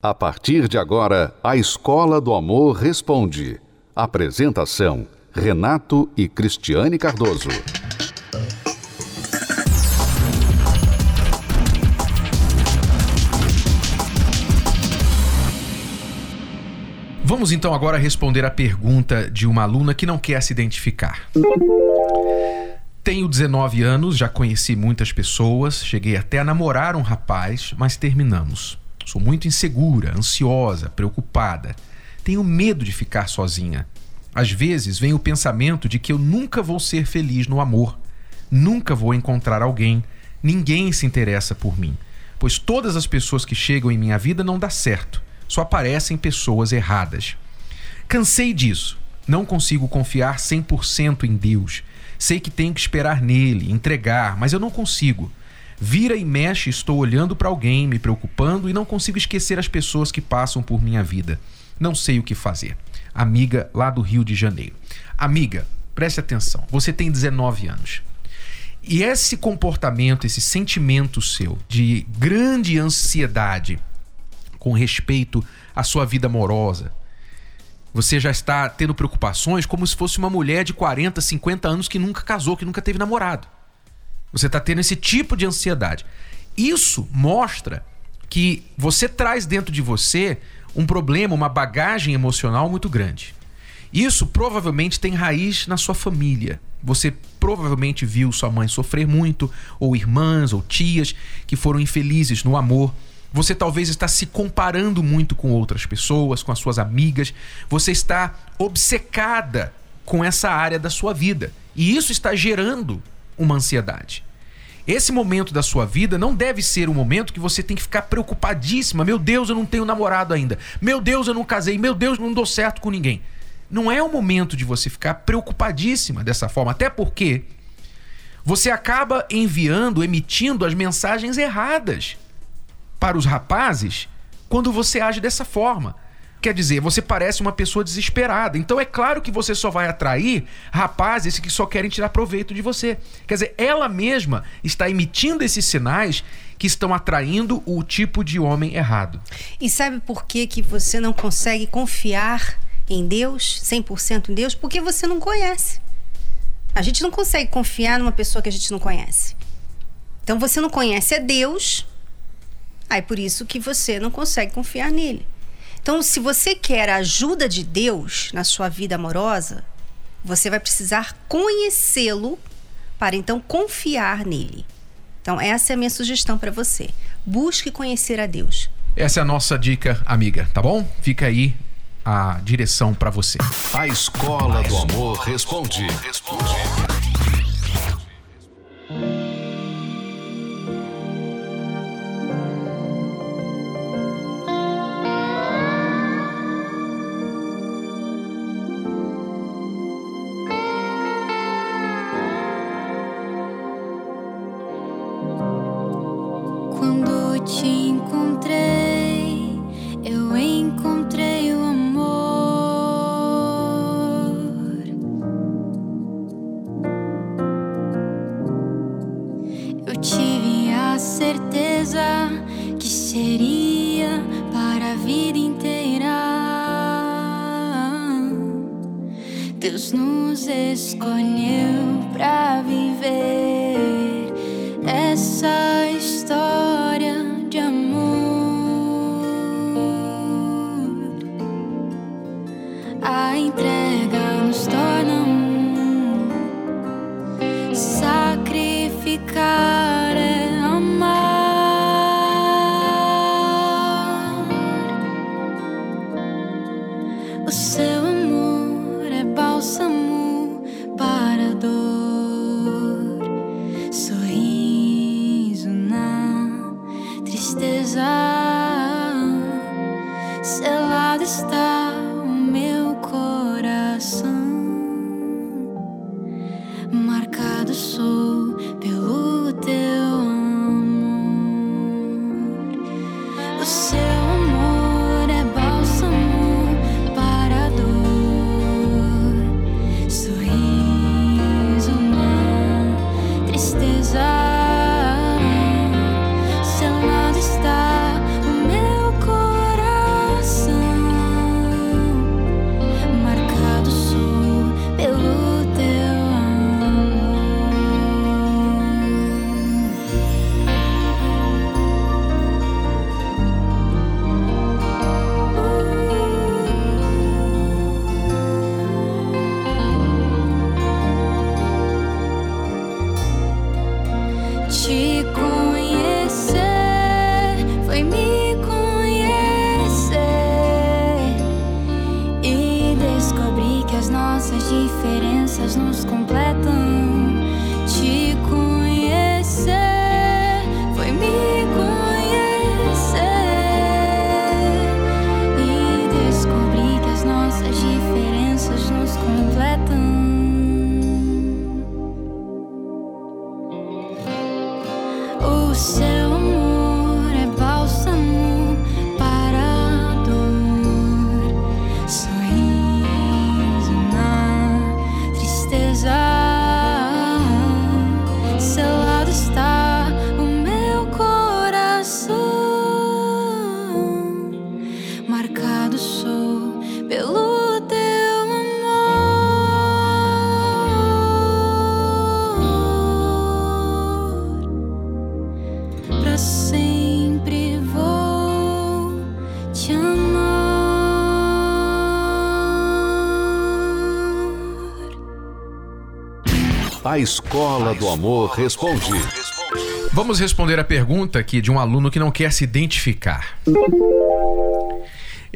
A partir de agora, a Escola do Amor Responde. Apresentação: Renato e Cristiane Cardoso. Vamos então agora responder a pergunta de uma aluna que não quer se identificar. Tenho 19 anos, já conheci muitas pessoas, cheguei até a namorar um rapaz, mas terminamos. Sou muito insegura, ansiosa, preocupada. Tenho medo de ficar sozinha. Às vezes vem o pensamento de que eu nunca vou ser feliz no amor. Nunca vou encontrar alguém. Ninguém se interessa por mim. Pois todas as pessoas que chegam em minha vida não dá certo. Só aparecem pessoas erradas. Cansei disso. Não consigo confiar 100% em Deus. Sei que tenho que esperar nele, entregar, mas eu não consigo. Vira e mexe, estou olhando para alguém, me preocupando e não consigo esquecer as pessoas que passam por minha vida. Não sei o que fazer. Amiga lá do Rio de Janeiro. Amiga, preste atenção. Você tem 19 anos. E esse comportamento, esse sentimento seu de grande ansiedade com respeito à sua vida amorosa, você já está tendo preocupações como se fosse uma mulher de 40, 50 anos que nunca casou, que nunca teve namorado. Você está tendo esse tipo de ansiedade. Isso mostra que você traz dentro de você um problema, uma bagagem emocional muito grande. Isso provavelmente tem raiz na sua família. Você provavelmente viu sua mãe sofrer muito, ou irmãs ou tias que foram infelizes no amor. Você talvez está se comparando muito com outras pessoas, com as suas amigas. Você está obcecada com essa área da sua vida. E isso está gerando uma ansiedade. Esse momento da sua vida não deve ser um momento que você tem que ficar preocupadíssima. Meu Deus, eu não tenho namorado ainda. Meu Deus, eu não casei. Meu Deus, não dou certo com ninguém. Não é o momento de você ficar preocupadíssima dessa forma, até porque você acaba enviando, emitindo as mensagens erradas para os rapazes quando você age dessa forma. Quer dizer, você parece uma pessoa desesperada. Então é claro que você só vai atrair rapazes que só querem tirar proveito de você. Quer dizer, ela mesma está emitindo esses sinais que estão atraindo o tipo de homem errado. E sabe por que, que você não consegue confiar em Deus, 100% em Deus? Porque você não conhece. A gente não consegue confiar numa pessoa que a gente não conhece. Então você não conhece a Deus, aí por isso que você não consegue confiar nele. Então, se você quer a ajuda de Deus na sua vida amorosa, você vai precisar conhecê-lo para então confiar nele. Então, essa é a minha sugestão para você. Busque conhecer a Deus. Essa é a nossa dica, amiga, tá bom? Fica aí a direção para você. A Escola do Amor responde. Responde. Deus nos escolheu para viver. sun. A Escola do Amor Responde. Vamos responder a pergunta aqui de um aluno que não quer se identificar.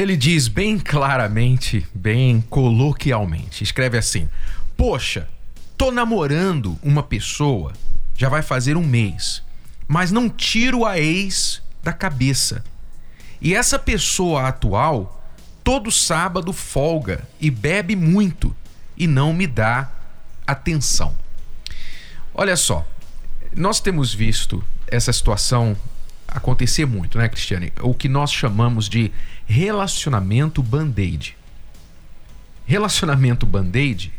Ele diz bem claramente, bem coloquialmente, escreve assim: Poxa, tô namorando uma pessoa, já vai fazer um mês, mas não tiro a ex da cabeça. E essa pessoa atual, todo sábado folga e bebe muito e não me dá atenção. Olha só, nós temos visto essa situação acontecer muito, né, Cristiane? O que nós chamamos de relacionamento band-aid. Relacionamento band-aid,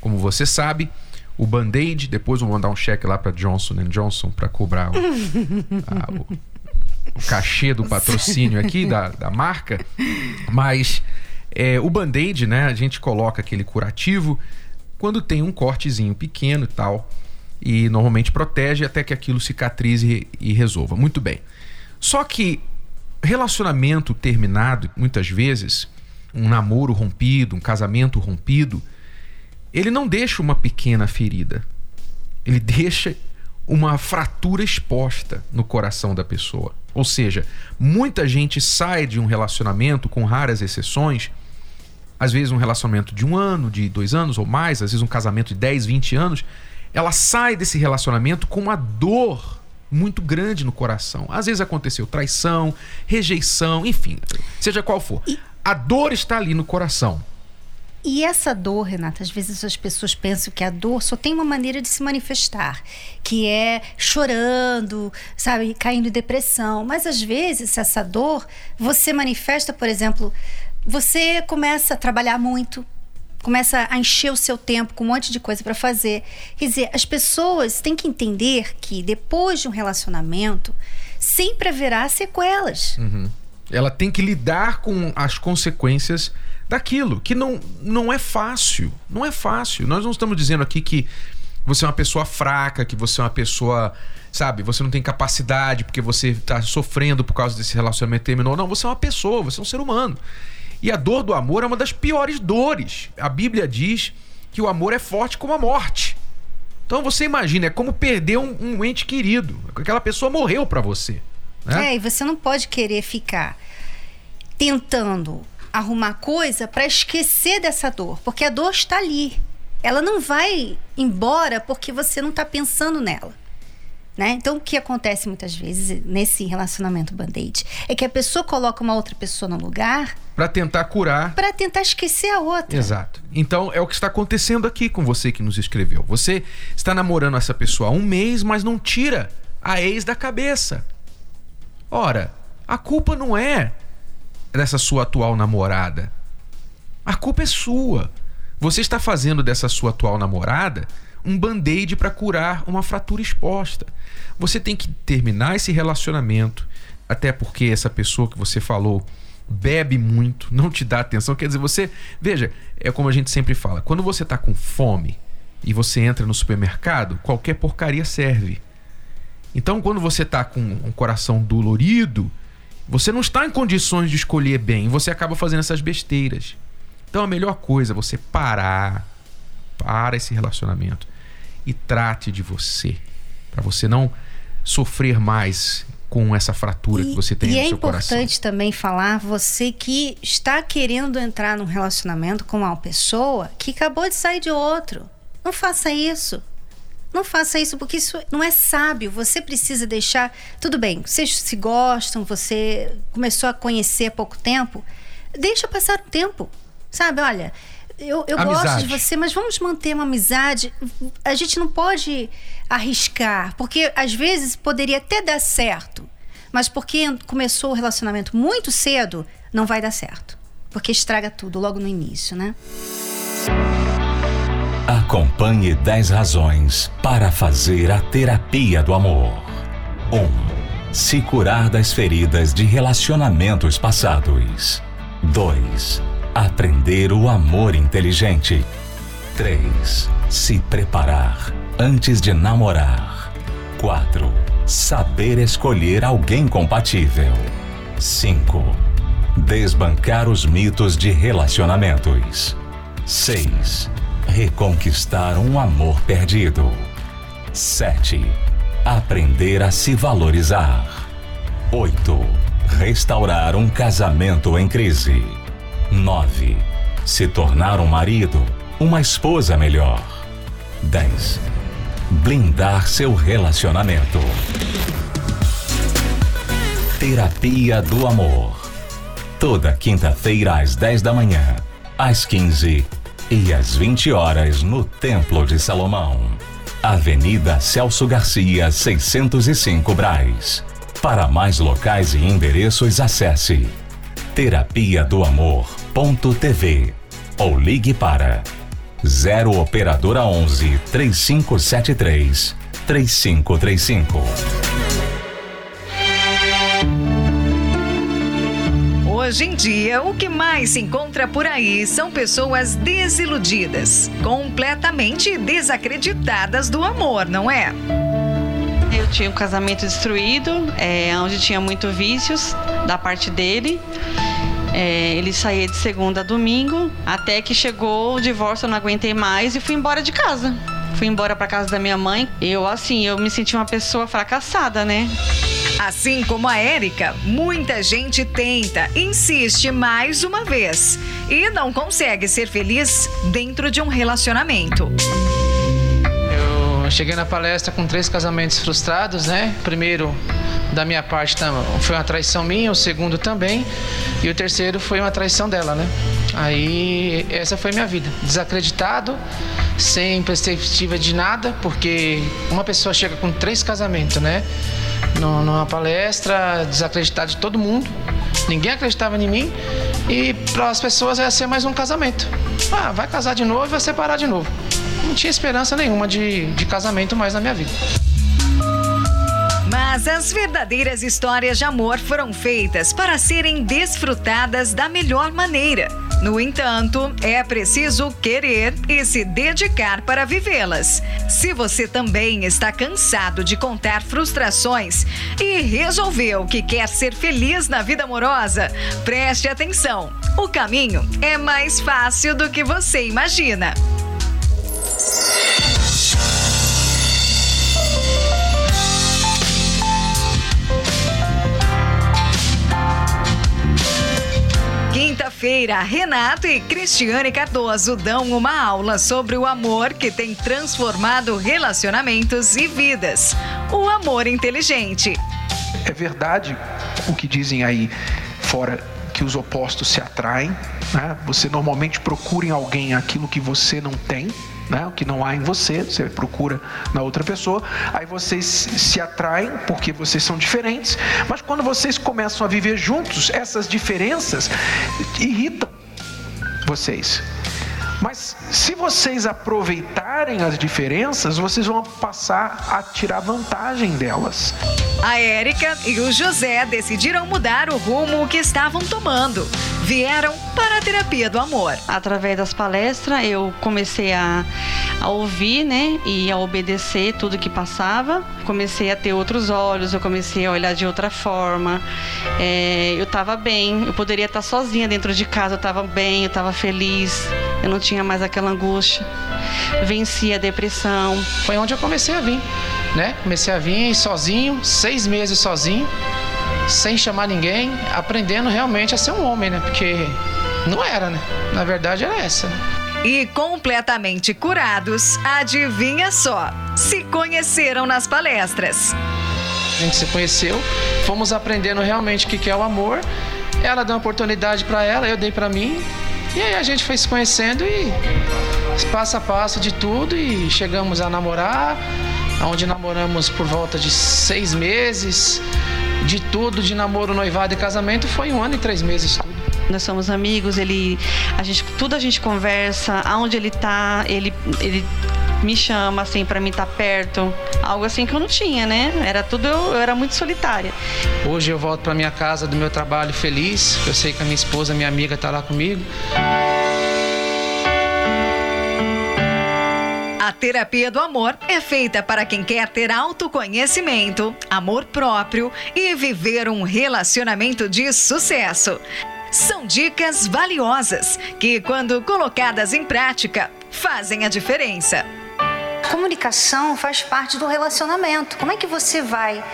como você sabe, o band-aid, depois vou mandar um cheque lá para Johnson Johnson para cobrar o, a, o, o, cachê do patrocínio aqui da, da marca, mas é, o band-aid, né, a gente coloca aquele curativo quando tem um cortezinho pequeno e tal e normalmente protege até que aquilo cicatrize e resolva. Muito bem. Só que relacionamento terminado, muitas vezes, um namoro rompido, um casamento rompido, ele não deixa uma pequena ferida. Ele deixa uma fratura exposta no coração da pessoa. Ou seja, muita gente sai de um relacionamento, com raras exceções, às vezes um relacionamento de um ano, de dois anos ou mais, às vezes um casamento de 10, 20 anos, ela sai desse relacionamento com uma dor muito grande no coração. Às vezes aconteceu traição, rejeição, enfim, seja qual for. E... A dor está ali no coração. E essa dor, Renata, às vezes as pessoas pensam que a dor só tem uma maneira de se manifestar, que é chorando, sabe, caindo em depressão. Mas às vezes essa dor você manifesta, por exemplo, você começa a trabalhar muito, começa a encher o seu tempo com um monte de coisa para fazer. Quer dizer, as pessoas têm que entender que depois de um relacionamento sempre haverá sequelas. Uhum. Ela tem que lidar com as consequências daquilo, que não, não é fácil. Não é fácil. Nós não estamos dizendo aqui que você é uma pessoa fraca, que você é uma pessoa, sabe, você não tem capacidade porque você está sofrendo por causa desse relacionamento terminou. Não, você é uma pessoa, você é um ser humano. E a dor do amor é uma das piores dores. A Bíblia diz que o amor é forte como a morte. Então você imagina, é como perder um, um ente querido. Aquela pessoa morreu para você. Né? É, e você não pode querer ficar tentando arrumar coisa para esquecer dessa dor, porque a dor está ali. Ela não vai embora porque você não está pensando nela. Né? Então, o que acontece muitas vezes nesse relacionamento band-aid é que a pessoa coloca uma outra pessoa no lugar para tentar curar, para tentar esquecer a outra. Exato. Então, é o que está acontecendo aqui com você que nos escreveu. Você está namorando essa pessoa há um mês, mas não tira a ex da cabeça. Ora, a culpa não é dessa sua atual namorada. A culpa é sua. Você está fazendo dessa sua atual namorada um band-aid para curar uma fratura exposta. Você tem que terminar esse relacionamento, até porque essa pessoa que você falou bebe muito, não te dá atenção. Quer dizer, você. Veja, é como a gente sempre fala: quando você está com fome e você entra no supermercado, qualquer porcaria serve. Então, quando você está com um coração dolorido, você não está em condições de escolher bem, você acaba fazendo essas besteiras. Então, a melhor coisa é você parar, para esse relacionamento e trate de você, para você não sofrer mais com essa fratura e, que você tem no é seu coração. E é importante também falar, você que está querendo entrar num relacionamento com uma pessoa que acabou de sair de outro. Não faça isso. Não faça isso porque isso não é sábio. Você precisa deixar. Tudo bem, vocês se gostam, você começou a conhecer há pouco tempo. Deixa passar o tempo. Sabe, olha, eu, eu gosto de você, mas vamos manter uma amizade. A gente não pode arriscar, porque às vezes poderia até dar certo, mas porque começou o relacionamento muito cedo, não vai dar certo. Porque estraga tudo logo no início, né? Acompanhe 10 razões para fazer a terapia do amor. 1. Um, se curar das feridas de relacionamentos passados. 2 Aprender o amor inteligente. 3. Se preparar antes de namorar. 4. Saber escolher alguém compatível. 5. Desbancar os mitos de relacionamentos. 6. Reconquistar um amor perdido. 7. Aprender a se valorizar. 8. Restaurar um casamento em crise. 9. Se tornar um marido, uma esposa melhor. 10. Blindar seu relacionamento. Terapia do Amor. Toda quinta-feira às 10 da manhã, às 15 e às 20 horas no Templo de Salomão. Avenida Celso Garcia, 605 Braz. Para mais locais e endereços, acesse terapia do amor.tv ou ligue para 0 operadora 11 3573 3535. Hoje em dia, o que mais se encontra por aí são pessoas desiludidas, completamente desacreditadas do amor, não é? Eu tinha um casamento destruído, é, onde tinha muito vícios da parte dele. É, ele saía de segunda a domingo, até que chegou o divórcio, eu não aguentei mais e fui embora de casa. Fui embora para casa da minha mãe. Eu, assim, eu me senti uma pessoa fracassada, né? Assim como a Érica, muita gente tenta, insiste mais uma vez e não consegue ser feliz dentro de um relacionamento cheguei na palestra com três casamentos frustrados, né? Primeiro, da minha parte, foi uma traição minha, o segundo também, e o terceiro foi uma traição dela, né? Aí, essa foi minha vida. Desacreditado, sem perspectiva de nada, porque uma pessoa chega com três casamentos, né? Numa palestra, desacreditado de todo mundo, ninguém acreditava em mim, e para as pessoas ia ser mais um casamento. Ah, vai casar de novo e vai separar de novo não tinha esperança nenhuma de, de casamento mais na minha vida. Mas as verdadeiras histórias de amor foram feitas para serem desfrutadas da melhor maneira. No entanto, é preciso querer e se dedicar para vivê-las. Se você também está cansado de contar frustrações e resolveu que quer ser feliz na vida amorosa, preste atenção. O caminho é mais fácil do que você imagina. Quinta-feira, Renato e Cristiane Cardoso dão uma aula sobre o amor que tem transformado relacionamentos e vidas. O amor inteligente. É verdade o que dizem aí fora que os opostos se atraem. Né? Você normalmente procura em alguém aquilo que você não tem né? o que não há em você, você procura na outra pessoa, aí vocês se atraem porque vocês são diferentes, mas quando vocês começam a viver juntos, essas diferenças irritam vocês. Mas se vocês aproveitarem as diferenças, vocês vão passar a tirar vantagem delas. A Érica e o José decidiram mudar o rumo que estavam tomando. Vieram para a terapia do amor. Através das palestras, eu comecei a, a ouvir, né, e a obedecer tudo que passava. Comecei a ter outros olhos, eu comecei a olhar de outra forma. É, eu estava bem, eu poderia estar sozinha dentro de casa, eu estava bem, eu estava feliz, eu não tinha mais aquela angústia. Venci a depressão. Foi onde eu comecei a vir, né? Comecei a vir sozinho, seis meses sozinho, sem chamar ninguém, aprendendo realmente a ser um homem, né? Porque não era, né? Na verdade era essa. Né? E completamente curados, adivinha só, se conheceram nas palestras. A gente se conheceu, fomos aprendendo realmente o que é o amor. Ela deu uma oportunidade para ela, eu dei para mim. E aí a gente foi se conhecendo e passo a passo de tudo e chegamos a namorar, onde namoramos por volta de seis meses. De tudo, de namoro, noivado e casamento, foi um ano e três meses tudo. Nós somos amigos, ele, a gente, tudo a gente conversa, aonde ele tá, ele, ele me chama assim para mim estar tá perto, algo assim que eu não tinha, né? Era tudo eu, eu era muito solitária. Hoje eu volto para minha casa do meu trabalho feliz, eu sei que a minha esposa, minha amiga tá lá comigo. A terapia do amor é feita para quem quer ter autoconhecimento, amor próprio e viver um relacionamento de sucesso. São dicas valiosas que, quando colocadas em prática, fazem a diferença. Comunicação faz parte do relacionamento. Como é que você vai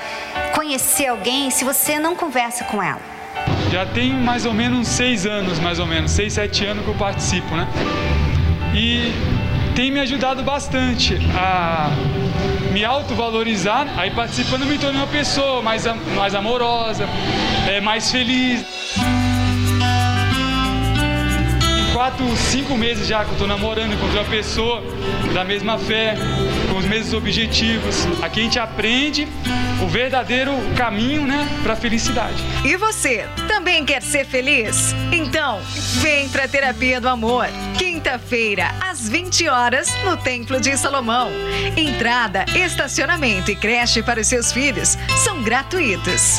conhecer alguém se você não conversa com ela? Já tem mais ou menos seis anos, mais ou menos, seis, sete anos que eu participo, né? E tem me ajudado bastante a me autovalorizar. Aí participando me tornei uma pessoa mais, mais amorosa, é, mais feliz quatro, cinco meses já que eu tô namorando, encontrei uma pessoa da mesma fé, com os mesmos objetivos. Aqui a gente aprende o verdadeiro caminho, né, para felicidade. E você, também quer ser feliz? Então, vem pra Terapia do Amor. Quinta-feira, às 20 horas, no Templo de Salomão. Entrada, estacionamento e creche para os seus filhos são gratuitos.